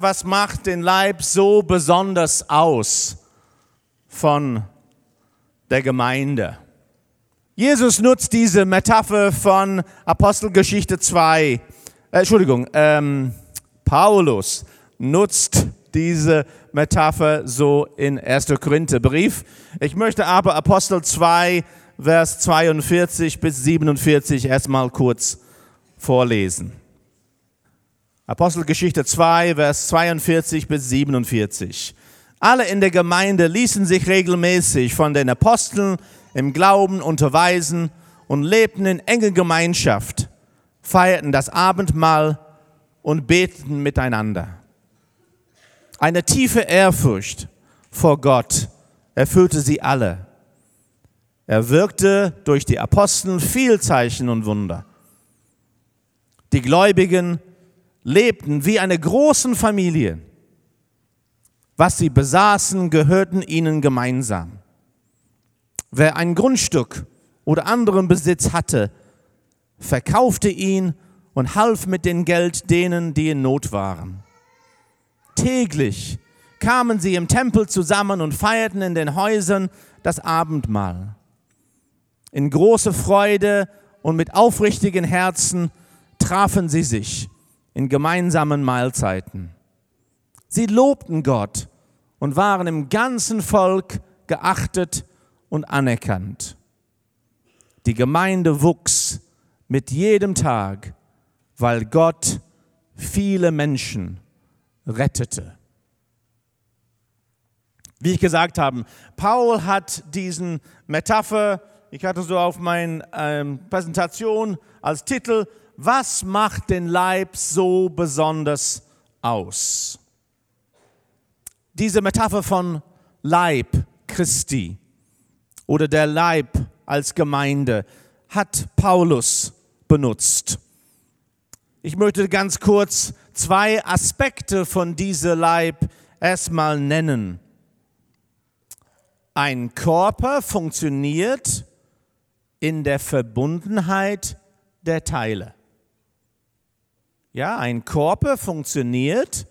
Was macht den Leib so besonders aus von der Gemeinde? Jesus nutzt diese Metapher von Apostelgeschichte 2. Äh, Entschuldigung, ähm, Paulus nutzt diese Metapher so in 1. Korintherbrief. Ich möchte aber Apostel 2, Vers 42 bis 47 erstmal kurz vorlesen. Apostelgeschichte 2, Vers 42 bis 47. Alle in der Gemeinde ließen sich regelmäßig von den Aposteln im Glauben unterweisen und lebten in enger Gemeinschaft, feierten das Abendmahl und beteten miteinander. Eine tiefe Ehrfurcht vor Gott erfüllte sie alle. Er wirkte durch die Apostel viel Zeichen und Wunder. Die Gläubigen lebten wie eine große Familie. Was sie besaßen, gehörten ihnen gemeinsam. Wer ein Grundstück oder anderen Besitz hatte, verkaufte ihn und half mit dem Geld denen, die in Not waren. Täglich kamen sie im Tempel zusammen und feierten in den Häusern das Abendmahl. In großer Freude und mit aufrichtigen Herzen trafen sie sich in gemeinsamen Mahlzeiten. Sie lobten Gott und waren im ganzen Volk geachtet und anerkannt. Die Gemeinde wuchs mit jedem Tag, weil Gott viele Menschen rettete. Wie ich gesagt habe, Paul hat diesen Metapher, ich hatte so auf meiner ähm, Präsentation als Titel was macht den Leib so besonders aus? Diese Metapher von Leib Christi oder der Leib als Gemeinde hat Paulus benutzt. Ich möchte ganz kurz zwei Aspekte von diesem Leib erstmal nennen. Ein Körper funktioniert in der Verbundenheit der Teile. Ja, ein Körper funktioniert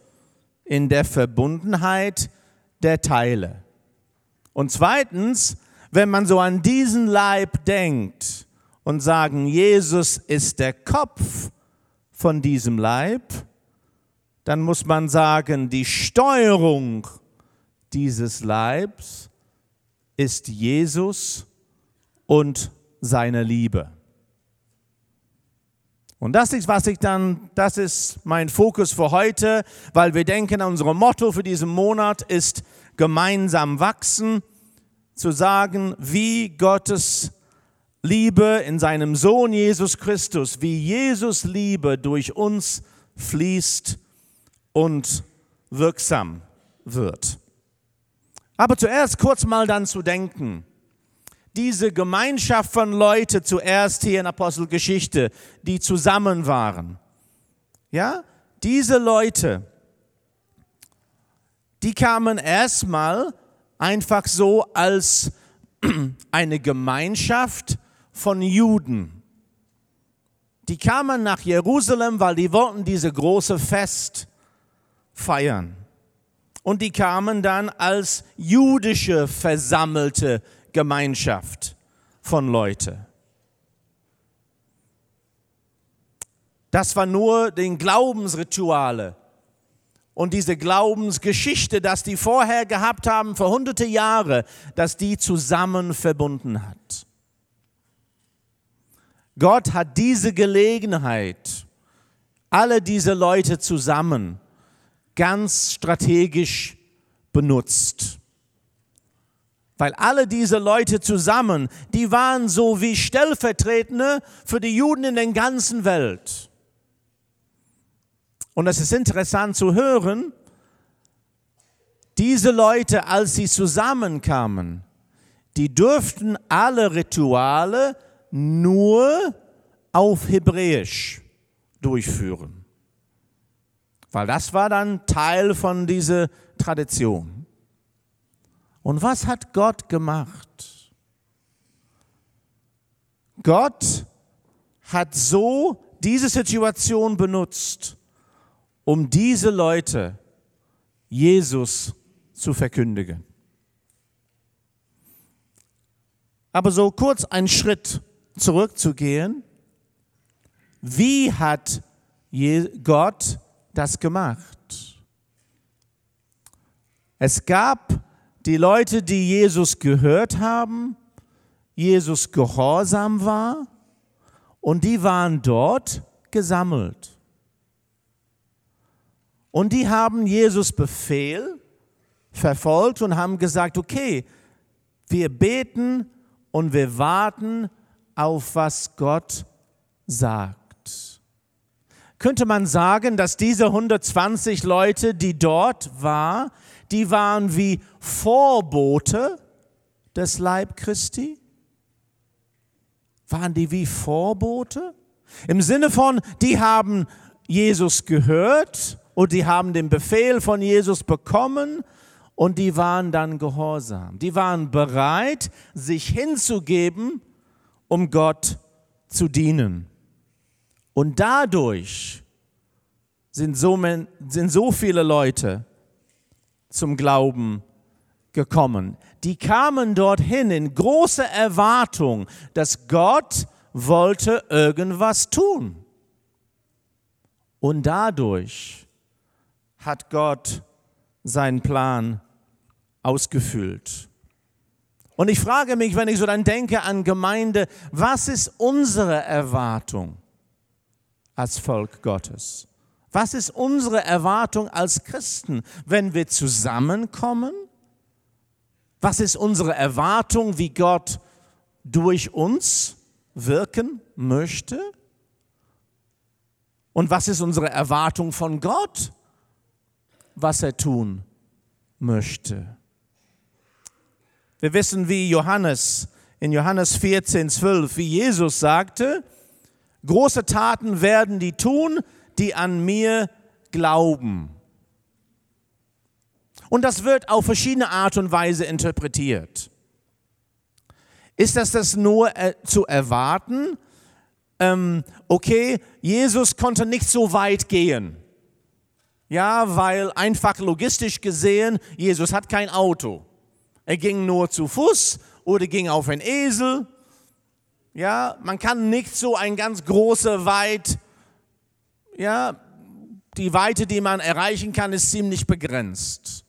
in der Verbundenheit der Teile. Und zweitens, wenn man so an diesen Leib denkt und sagen, Jesus ist der Kopf von diesem Leib, dann muss man sagen, die Steuerung dieses Leibs ist Jesus und seine Liebe. Und das ist, was ich dann, das ist mein Fokus für heute, weil wir denken, unser Motto für diesen Monat ist gemeinsam wachsen, zu sagen, wie Gottes Liebe in seinem Sohn Jesus Christus, wie Jesus Liebe durch uns fließt und wirksam wird. Aber zuerst kurz mal dann zu denken, diese Gemeinschaft von Leuten zuerst hier in Apostelgeschichte, die zusammen waren. Ja, diese Leute, die kamen erstmal einfach so als eine Gemeinschaft von Juden. Die kamen nach Jerusalem, weil die wollten diese große Fest feiern. Und die kamen dann als jüdische versammelte Gemeinschaft von Leuten. Das war nur den Glaubensrituale und diese Glaubensgeschichte, dass die vorher gehabt haben, vor hunderte Jahre, dass die zusammen verbunden hat. Gott hat diese Gelegenheit, alle diese Leute zusammen ganz strategisch benutzt. Weil alle diese Leute zusammen, die waren so wie Stellvertretende für die Juden in der ganzen Welt. Und es ist interessant zu hören, diese Leute, als sie zusammenkamen, die durften alle Rituale nur auf Hebräisch durchführen. Weil das war dann Teil von dieser Tradition. Und was hat Gott gemacht? Gott hat so diese Situation benutzt, um diese Leute Jesus zu verkündigen. Aber so kurz einen Schritt zurückzugehen, wie hat Gott das gemacht? Es gab die Leute, die Jesus gehört haben, Jesus gehorsam war und die waren dort gesammelt. Und die haben Jesus Befehl verfolgt und haben gesagt, okay, wir beten und wir warten auf was Gott sagt. Könnte man sagen, dass diese 120 Leute, die dort waren, die waren wie Vorbote des Leib Christi? Waren die wie Vorbote? Im Sinne von, die haben Jesus gehört und die haben den Befehl von Jesus bekommen und die waren dann gehorsam. Die waren bereit, sich hinzugeben, um Gott zu dienen. Und dadurch sind so, sind so viele Leute zum Glauben gekommen. Die kamen dorthin in großer Erwartung, dass Gott wollte irgendwas tun. Und dadurch hat Gott seinen Plan ausgefüllt. Und ich frage mich, wenn ich so dann denke an Gemeinde, was ist unsere Erwartung als Volk Gottes? Was ist unsere Erwartung als Christen, wenn wir zusammenkommen? Was ist unsere Erwartung, wie Gott durch uns wirken möchte? Und was ist unsere Erwartung von Gott, was er tun möchte? Wir wissen, wie Johannes in Johannes 14, 12, wie Jesus sagte, große Taten werden die tun, die an mir glauben. Und das wird auf verschiedene Art und Weise interpretiert. Ist das das nur äh, zu erwarten? Ähm, okay, Jesus konnte nicht so weit gehen. Ja, weil einfach logistisch gesehen, Jesus hat kein Auto. Er ging nur zu Fuß oder ging auf einen Esel. Ja, man kann nicht so ein ganz große Weit, ja, die Weite, die man erreichen kann, ist ziemlich begrenzt.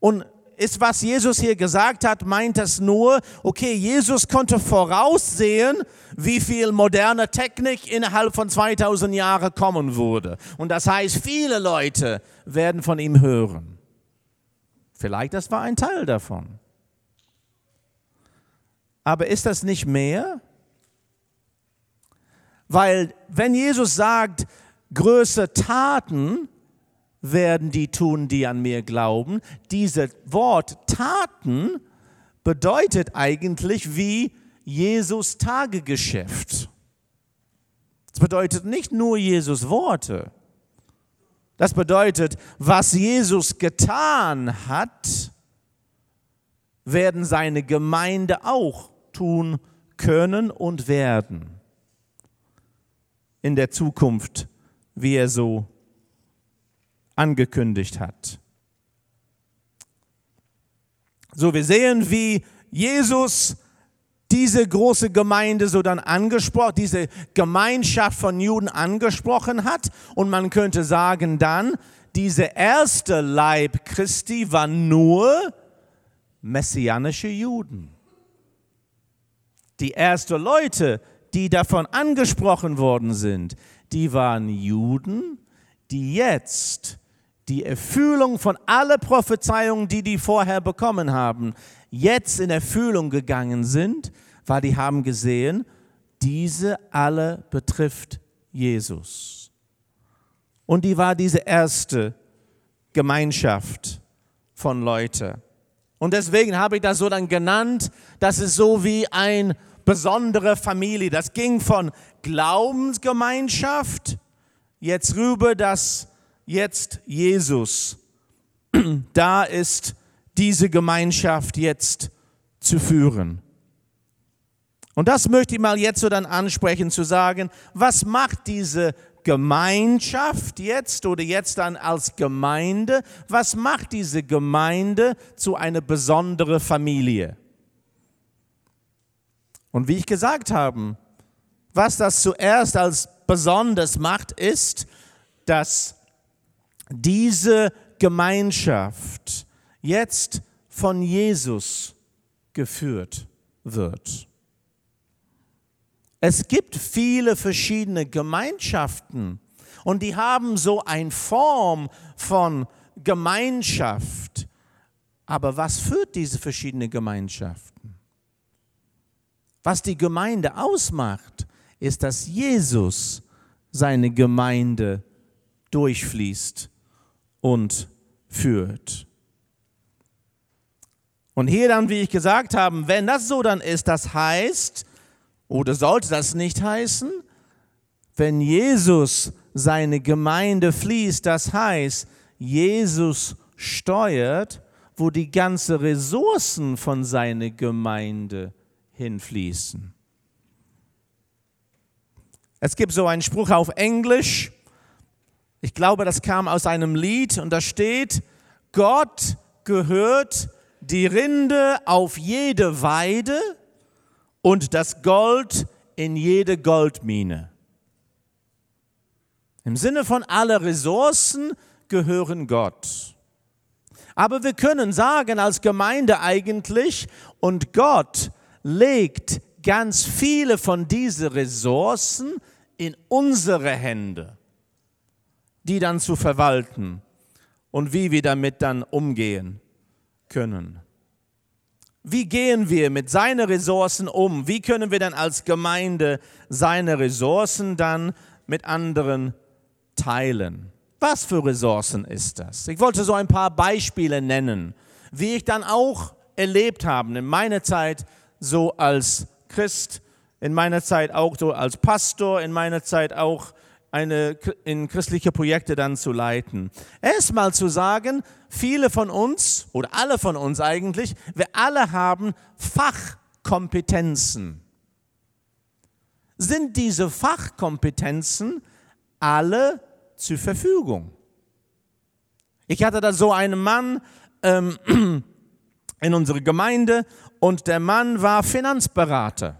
Und ist, was Jesus hier gesagt hat, meint das nur, okay, Jesus konnte voraussehen, wie viel moderne Technik innerhalb von 2000 Jahren kommen würde. Und das heißt, viele Leute werden von ihm hören. Vielleicht das war ein Teil davon. Aber ist das nicht mehr? Weil wenn Jesus sagt, größere Taten werden die tun, die an mir glauben. Dieses Wort Taten bedeutet eigentlich wie Jesus Tagegeschäft. Das bedeutet nicht nur Jesus Worte. Das bedeutet, was Jesus getan hat, werden seine Gemeinde auch tun können und werden in der Zukunft, wie er so angekündigt hat. So, wir sehen, wie Jesus diese große Gemeinde so dann angesprochen, diese Gemeinschaft von Juden angesprochen hat. Und man könnte sagen dann, diese erste Leib Christi war nur messianische Juden. Die ersten Leute, die davon angesprochen worden sind, die waren Juden, die jetzt die Erfüllung von alle Prophezeiungen, die die vorher bekommen haben, jetzt in Erfüllung gegangen sind, weil die haben gesehen, diese alle betrifft Jesus. Und die war diese erste Gemeinschaft von Leuten. Und deswegen habe ich das so dann genannt, das ist so wie eine besondere Familie. Das ging von Glaubensgemeinschaft jetzt rüber, dass jetzt Jesus da ist, diese Gemeinschaft jetzt zu führen. Und das möchte ich mal jetzt so dann ansprechen, zu sagen, was macht diese Gemeinschaft jetzt oder jetzt dann als Gemeinde, was macht diese Gemeinde zu einer besonderen Familie? Und wie ich gesagt habe, was das zuerst als besonders macht, ist, dass diese Gemeinschaft jetzt von Jesus geführt wird. Es gibt viele verschiedene Gemeinschaften und die haben so eine Form von Gemeinschaft. Aber was führt diese verschiedenen Gemeinschaften? Was die Gemeinde ausmacht, ist, dass Jesus seine Gemeinde durchfließt und führt. Und hier dann, wie ich gesagt habe, wenn das so dann ist, das heißt, oder sollte das nicht heißen, wenn Jesus seine Gemeinde fließt, das heißt, Jesus steuert, wo die ganzen Ressourcen von seiner Gemeinde hinfließen. Es gibt so einen Spruch auf Englisch, ich glaube, das kam aus einem Lied und da steht, Gott gehört die Rinde auf jede Weide und das Gold in jede Goldmine. Im Sinne von alle Ressourcen gehören Gott. Aber wir können sagen als Gemeinde eigentlich, und Gott legt ganz viele von diesen Ressourcen in unsere Hände, die dann zu verwalten und wie wir damit dann umgehen können. Wie gehen wir mit seinen Ressourcen um? Wie können wir dann als Gemeinde seine Ressourcen dann mit anderen teilen? Was für Ressourcen ist das? Ich wollte so ein paar Beispiele nennen, wie ich dann auch erlebt habe in meiner Zeit so als Christ, in meiner Zeit auch so als Pastor, in meiner Zeit auch eine, in christliche Projekte dann zu leiten. Erstmal zu sagen, viele von uns oder alle von uns eigentlich, wir alle haben Fachkompetenzen. Sind diese Fachkompetenzen alle zur Verfügung? Ich hatte da so einen Mann ähm, in unserer Gemeinde und der Mann war Finanzberater.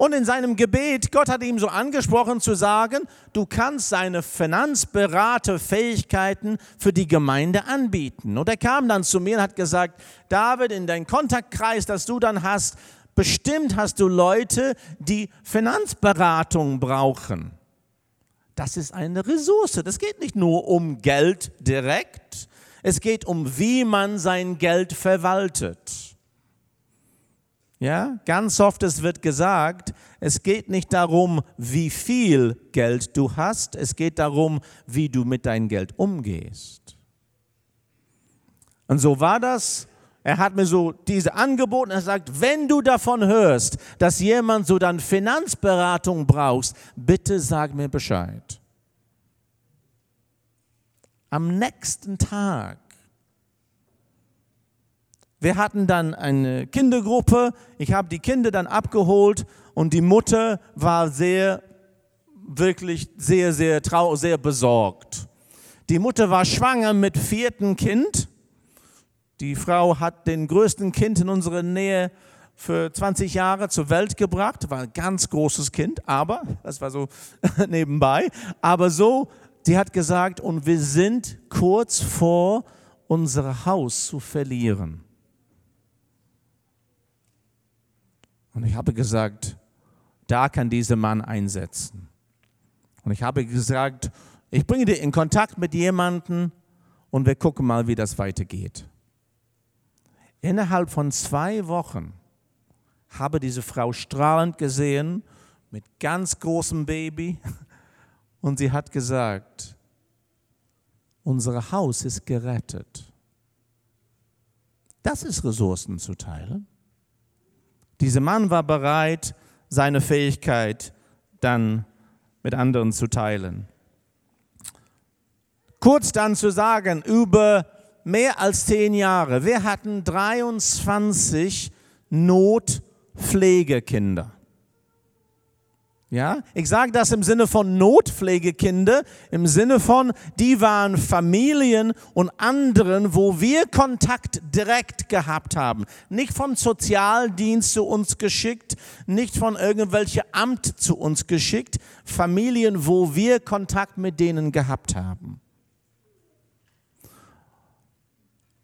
Und in seinem Gebet, Gott hat ihm so angesprochen zu sagen, du kannst seine Finanzberaterfähigkeiten für die Gemeinde anbieten. Und er kam dann zu mir und hat gesagt, David, in deinem Kontaktkreis, das du dann hast, bestimmt hast du Leute, die Finanzberatung brauchen. Das ist eine Ressource. Das geht nicht nur um Geld direkt, es geht um, wie man sein Geld verwaltet. Ja, ganz oft es wird gesagt, es geht nicht darum, wie viel Geld du hast, es geht darum, wie du mit deinem Geld umgehst. Und so war das. Er hat mir so diese angeboten, er sagt, wenn du davon hörst, dass jemand so dann Finanzberatung brauchst, bitte sag mir Bescheid. Am nächsten Tag wir hatten dann eine Kindergruppe. Ich habe die Kinder dann abgeholt und die Mutter war sehr, wirklich sehr, sehr trau, sehr besorgt. Die Mutter war schwanger mit vierten Kind. Die Frau hat den größten Kind in unserer Nähe für 20 Jahre zur Welt gebracht. War ein ganz großes Kind, aber das war so nebenbei. Aber so, die hat gesagt, und wir sind kurz vor unser Haus zu verlieren. Und ich habe gesagt, da kann dieser Mann einsetzen. Und ich habe gesagt, ich bringe dich in Kontakt mit jemandem und wir gucken mal, wie das weitergeht. Innerhalb von zwei Wochen habe diese Frau strahlend gesehen, mit ganz großem Baby. Und sie hat gesagt, unser Haus ist gerettet. Das ist Ressourcen zu teilen. Dieser Mann war bereit, seine Fähigkeit dann mit anderen zu teilen. Kurz dann zu sagen, über mehr als zehn Jahre, wir hatten 23 Notpflegekinder. Ja, ich sage das im Sinne von Notpflegekinder, im Sinne von, die waren Familien und anderen, wo wir Kontakt direkt gehabt haben. Nicht vom Sozialdienst zu uns geschickt, nicht von irgendwelchem Amt zu uns geschickt, Familien, wo wir Kontakt mit denen gehabt haben.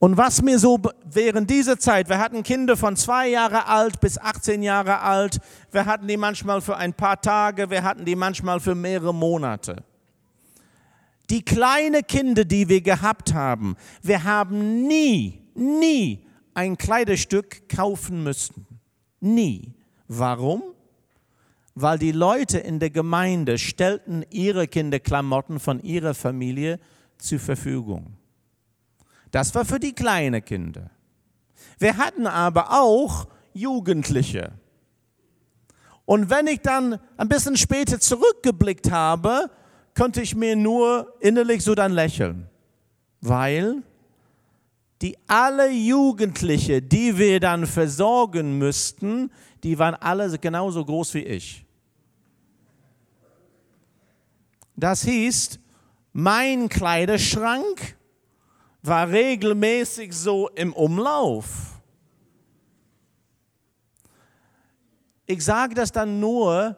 Und was mir so während dieser Zeit, wir hatten Kinder von zwei Jahre alt bis 18 Jahre alt, wir hatten die manchmal für ein paar Tage, wir hatten die manchmal für mehrere Monate. Die kleinen Kinder, die wir gehabt haben, wir haben nie, nie ein Kleiderstück kaufen müssen. Nie. Warum? Weil die Leute in der Gemeinde stellten ihre Kinderklamotten von ihrer Familie zur Verfügung. Das war für die kleinen Kinder. Wir hatten aber auch Jugendliche. Und wenn ich dann ein bisschen später zurückgeblickt habe, konnte ich mir nur innerlich so dann lächeln, weil die alle Jugendliche, die wir dann versorgen müssten, die waren alle genauso groß wie ich. Das hieß, mein Kleiderschrank war regelmäßig so im Umlauf. Ich sage das dann nur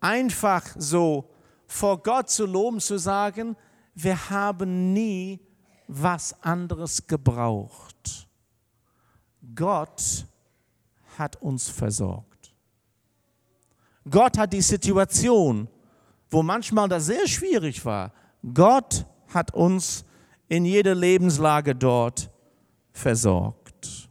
einfach so vor Gott zu loben, zu sagen, wir haben nie was anderes gebraucht. Gott hat uns versorgt. Gott hat die Situation, wo manchmal das sehr schwierig war, Gott hat uns versorgt in jeder Lebenslage dort versorgt.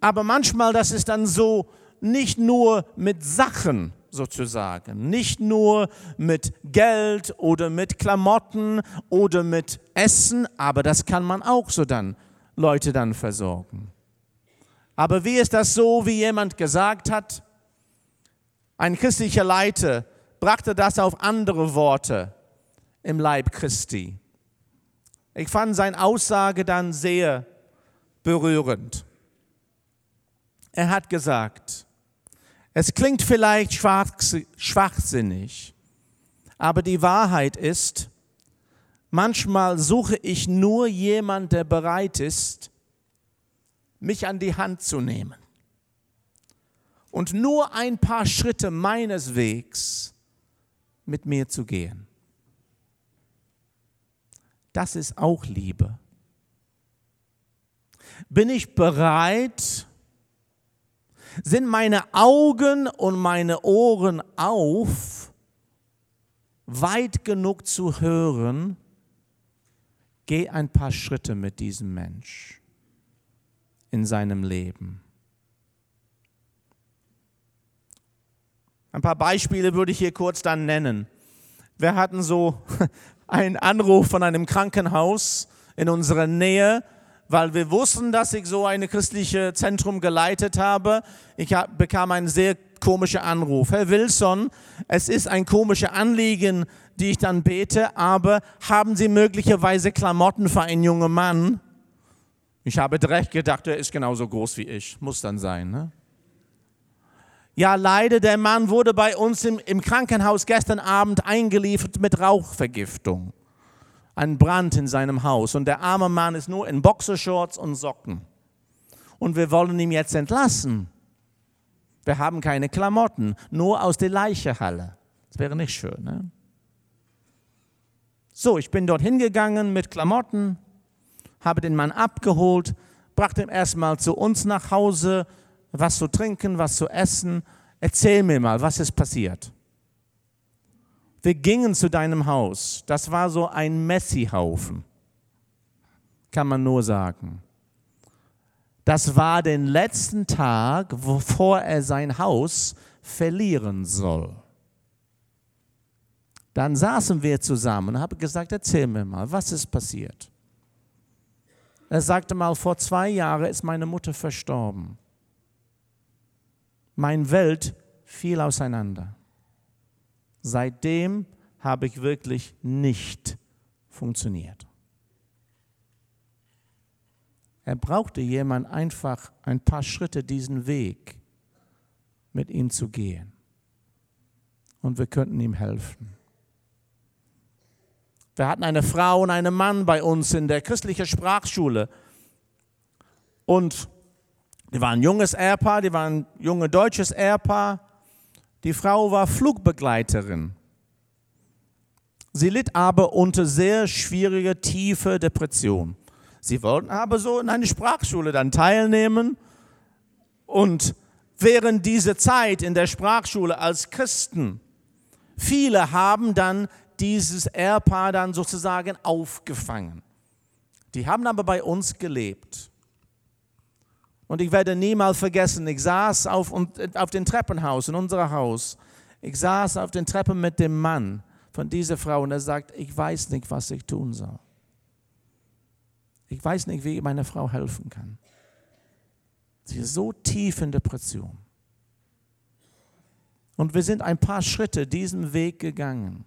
Aber manchmal, das ist dann so, nicht nur mit Sachen sozusagen, nicht nur mit Geld oder mit Klamotten oder mit Essen, aber das kann man auch so dann Leute dann versorgen. Aber wie ist das so, wie jemand gesagt hat? Ein christlicher Leiter brachte das auf andere Worte im Leib Christi. Ich fand seine Aussage dann sehr berührend. Er hat gesagt, es klingt vielleicht schwachsinnig, aber die Wahrheit ist, manchmal suche ich nur jemand, der bereit ist, mich an die Hand zu nehmen und nur ein paar Schritte meines Wegs mit mir zu gehen das ist auch Liebe. Bin ich bereit? Sind meine Augen und meine Ohren auf, weit genug zu hören? Geh ein paar Schritte mit diesem Mensch in seinem Leben. Ein paar Beispiele würde ich hier kurz dann nennen. Wir hatten so einen Anruf von einem Krankenhaus in unserer Nähe, weil wir wussten, dass ich so ein christliches Zentrum geleitet habe. Ich bekam einen sehr komischen Anruf. Herr Wilson, es ist ein komisches Anliegen, die ich dann bete, aber haben Sie möglicherweise Klamotten für einen jungen Mann? Ich habe direkt gedacht, er ist genauso groß wie ich. Muss dann sein. Ne? Ja, leider, der Mann wurde bei uns im, im Krankenhaus gestern Abend eingeliefert mit Rauchvergiftung. Ein Brand in seinem Haus. Und der arme Mann ist nur in Boxershorts und Socken. Und wir wollen ihn jetzt entlassen. Wir haben keine Klamotten, nur aus der Leichehalle. Das wäre nicht schön. Ne? So, ich bin dort hingegangen mit Klamotten, habe den Mann abgeholt, brachte ihn erstmal zu uns nach Hause, was zu trinken, was zu essen. Erzähl mir mal, was ist passiert? Wir gingen zu deinem Haus. Das war so ein Messihaufen, kann man nur sagen. Das war den letzten Tag, bevor er sein Haus verlieren soll. Dann saßen wir zusammen und habe gesagt, erzähl mir mal, was ist passiert? Er sagte mal, vor zwei Jahren ist meine Mutter verstorben. Meine Welt fiel auseinander. Seitdem habe ich wirklich nicht funktioniert. Er brauchte jemand einfach ein paar Schritte diesen Weg mit ihm zu gehen. und wir könnten ihm helfen. Wir hatten eine Frau und einen Mann bei uns in der christlichen Sprachschule. Und die waren ein junges Ehepaar, die waren ein junges deutsches Ehepaar. Die Frau war Flugbegleiterin. Sie litt aber unter sehr schwieriger, tiefer Depression. Sie wollten aber so in eine Sprachschule dann teilnehmen. Und während dieser Zeit in der Sprachschule als Christen, viele haben dann dieses Ehepaar dann sozusagen aufgefangen. Die haben aber bei uns gelebt. Und ich werde niemals vergessen, ich saß auf, auf dem Treppenhaus in unserem Haus. Ich saß auf den Treppen mit dem Mann von dieser Frau und er sagt, ich weiß nicht, was ich tun soll. Ich weiß nicht, wie ich meiner Frau helfen kann. Sie ist so tief in Depression. Und wir sind ein paar Schritte diesen Weg gegangen.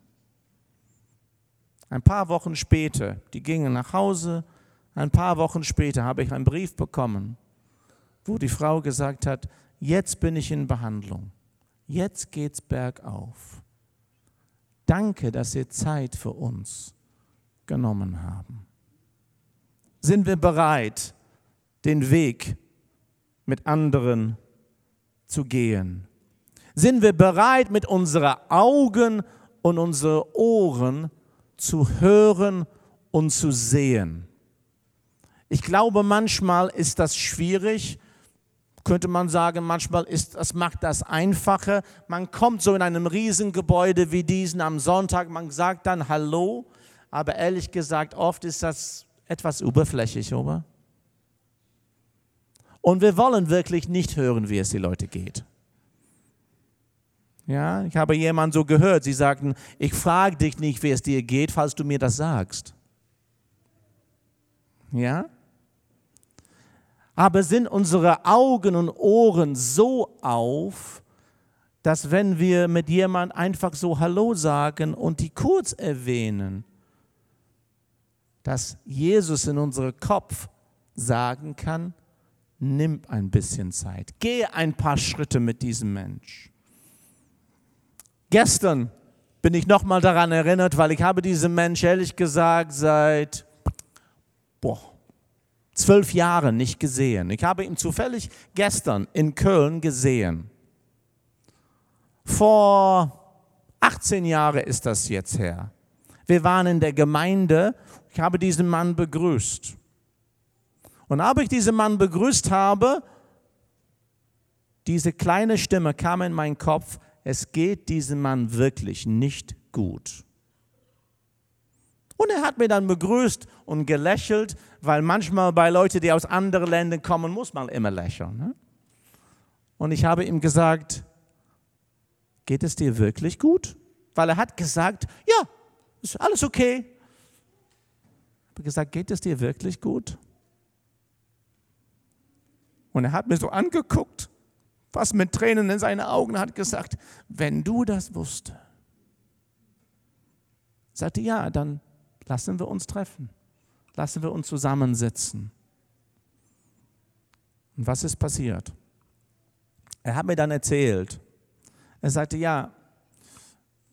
Ein paar Wochen später, die gingen nach Hause, ein paar Wochen später habe ich einen Brief bekommen, wo die Frau gesagt hat, jetzt bin ich in Behandlung, jetzt geht's bergauf. Danke, dass ihr Zeit für uns genommen haben. Sind wir bereit, den Weg mit anderen zu gehen? Sind wir bereit, mit unseren Augen und unseren Ohren zu hören und zu sehen. Ich glaube, manchmal ist das schwierig, könnte man sagen, manchmal ist das macht das einfacher. Man kommt so in einem Riesengebäude wie diesen am Sonntag, man sagt dann Hallo, aber ehrlich gesagt, oft ist das etwas oberflächlich, oder? Und wir wollen wirklich nicht hören, wie es die Leute geht. Ja, ich habe jemanden so gehört, sie sagten, ich frage dich nicht, wie es dir geht, falls du mir das sagst. Ja? Aber sind unsere Augen und Ohren so auf, dass wenn wir mit jemand einfach so Hallo sagen und die kurz erwähnen, dass Jesus in unserem Kopf sagen kann, nimm ein bisschen Zeit, gehe ein paar Schritte mit diesem Mensch. Gestern bin ich nochmal daran erinnert, weil ich habe diesen Mensch ehrlich gesagt seit boah, zwölf Jahren nicht gesehen. Ich habe ihn zufällig gestern in Köln gesehen. Vor 18 Jahren ist das jetzt her. Wir waren in der Gemeinde. Ich habe diesen Mann begrüßt. Und als ich diesen Mann begrüßt habe, diese kleine Stimme kam in meinen Kopf, es geht diesem Mann wirklich nicht gut. Und er hat mir dann begrüßt und gelächelt, weil manchmal bei Leuten, die aus anderen Ländern kommen, muss man immer lächeln. Ne? Und ich habe ihm gesagt, geht es dir wirklich gut? Weil er hat gesagt, ja, ist alles okay. Ich habe gesagt, geht es dir wirklich gut? Und er hat mir so angeguckt fast mit Tränen in seinen Augen, hat gesagt, wenn du das wusste. Sagte, ja, dann lassen wir uns treffen. Lassen wir uns zusammensitzen. Und was ist passiert? Er hat mir dann erzählt, er sagte, ja,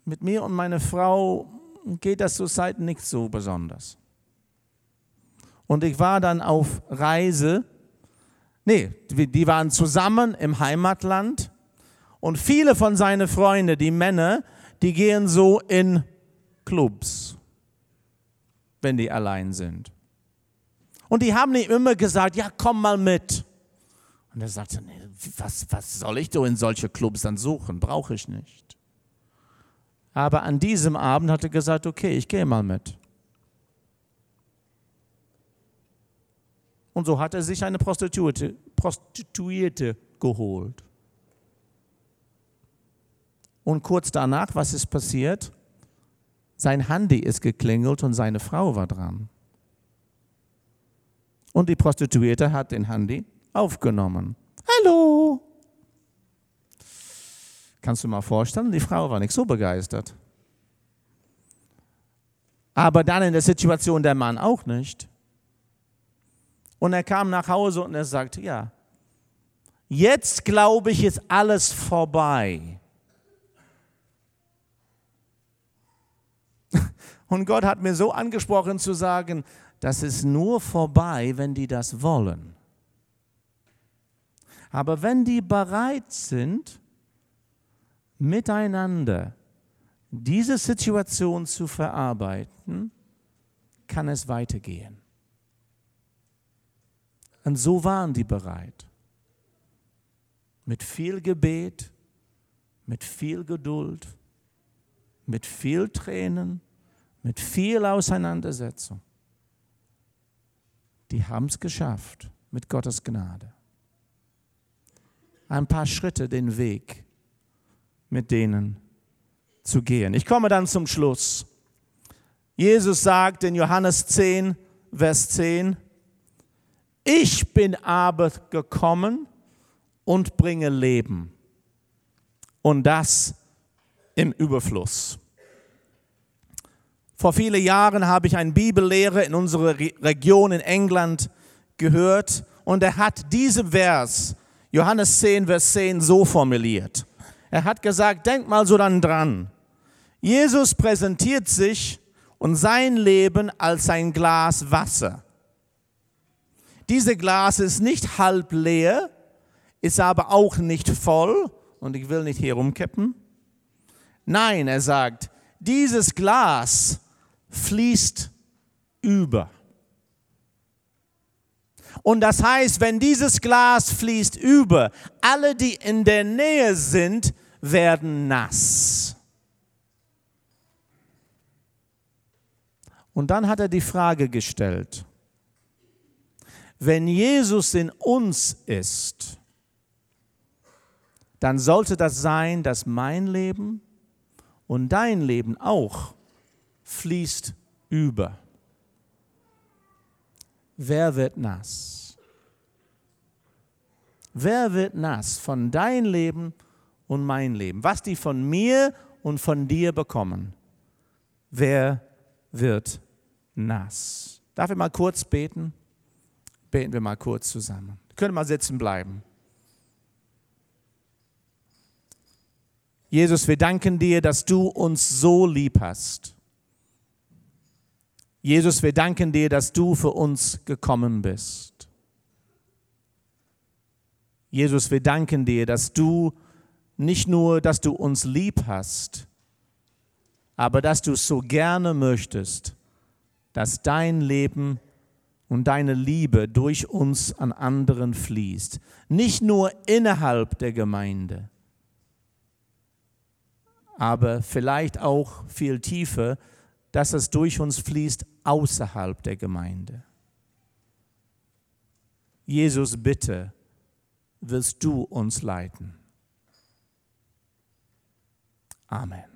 mit mir und meiner Frau geht das zurzeit nicht so besonders. Und ich war dann auf Reise Nee, die waren zusammen im Heimatland und viele von seinen Freunden, die Männer, die gehen so in Clubs, wenn die allein sind. Und die haben ihm immer gesagt, ja, komm mal mit. Und er sagte, nee, was, was soll ich da in solche Clubs dann suchen? Brauche ich nicht. Aber an diesem Abend hat er gesagt, okay, ich gehe mal mit. Und so hat er sich eine Prostituierte, Prostituierte geholt. Und kurz danach, was ist passiert? Sein Handy ist geklingelt und seine Frau war dran. Und die Prostituierte hat den Handy aufgenommen. Hallo! Kannst du mal vorstellen, die Frau war nicht so begeistert. Aber dann in der Situation der Mann auch nicht. Und er kam nach Hause und er sagte, ja, jetzt glaube ich, ist alles vorbei. Und Gott hat mir so angesprochen zu sagen, das ist nur vorbei, wenn die das wollen. Aber wenn die bereit sind, miteinander diese Situation zu verarbeiten, kann es weitergehen. Und so waren die bereit. Mit viel Gebet, mit viel Geduld, mit viel Tränen, mit viel Auseinandersetzung. Die haben es geschafft mit Gottes Gnade. Ein paar Schritte den Weg mit denen zu gehen. Ich komme dann zum Schluss. Jesus sagt in Johannes 10, Vers 10, ich bin aber gekommen und bringe Leben. Und das im Überfluss. Vor vielen Jahren habe ich einen Bibellehrer in unserer Region in England gehört und er hat diesen Vers, Johannes 10, Vers 10, so formuliert. Er hat gesagt, denk mal so dann dran. Jesus präsentiert sich und sein Leben als ein Glas Wasser. Diese Glas ist nicht halb leer, ist aber auch nicht voll und ich will nicht hier rumkippen. Nein, er sagt, dieses Glas fließt über. Und das heißt, wenn dieses Glas fließt über, alle, die in der Nähe sind, werden nass. Und dann hat er die Frage gestellt, wenn Jesus in uns ist, dann sollte das sein, dass mein Leben und dein Leben auch fließt über. Wer wird nass? Wer wird nass von dein Leben und mein Leben? Was die von mir und von dir bekommen, wer wird nass? Darf ich mal kurz beten? Beten wir mal kurz zusammen. Können mal sitzen bleiben. Jesus, wir danken dir, dass du uns so lieb hast. Jesus, wir danken dir, dass du für uns gekommen bist. Jesus, wir danken dir, dass du nicht nur, dass du uns lieb hast, aber dass du so gerne möchtest, dass dein Leben und deine Liebe durch uns an anderen fließt. Nicht nur innerhalb der Gemeinde, aber vielleicht auch viel tiefer, dass es durch uns fließt außerhalb der Gemeinde. Jesus, bitte, willst du uns leiten. Amen.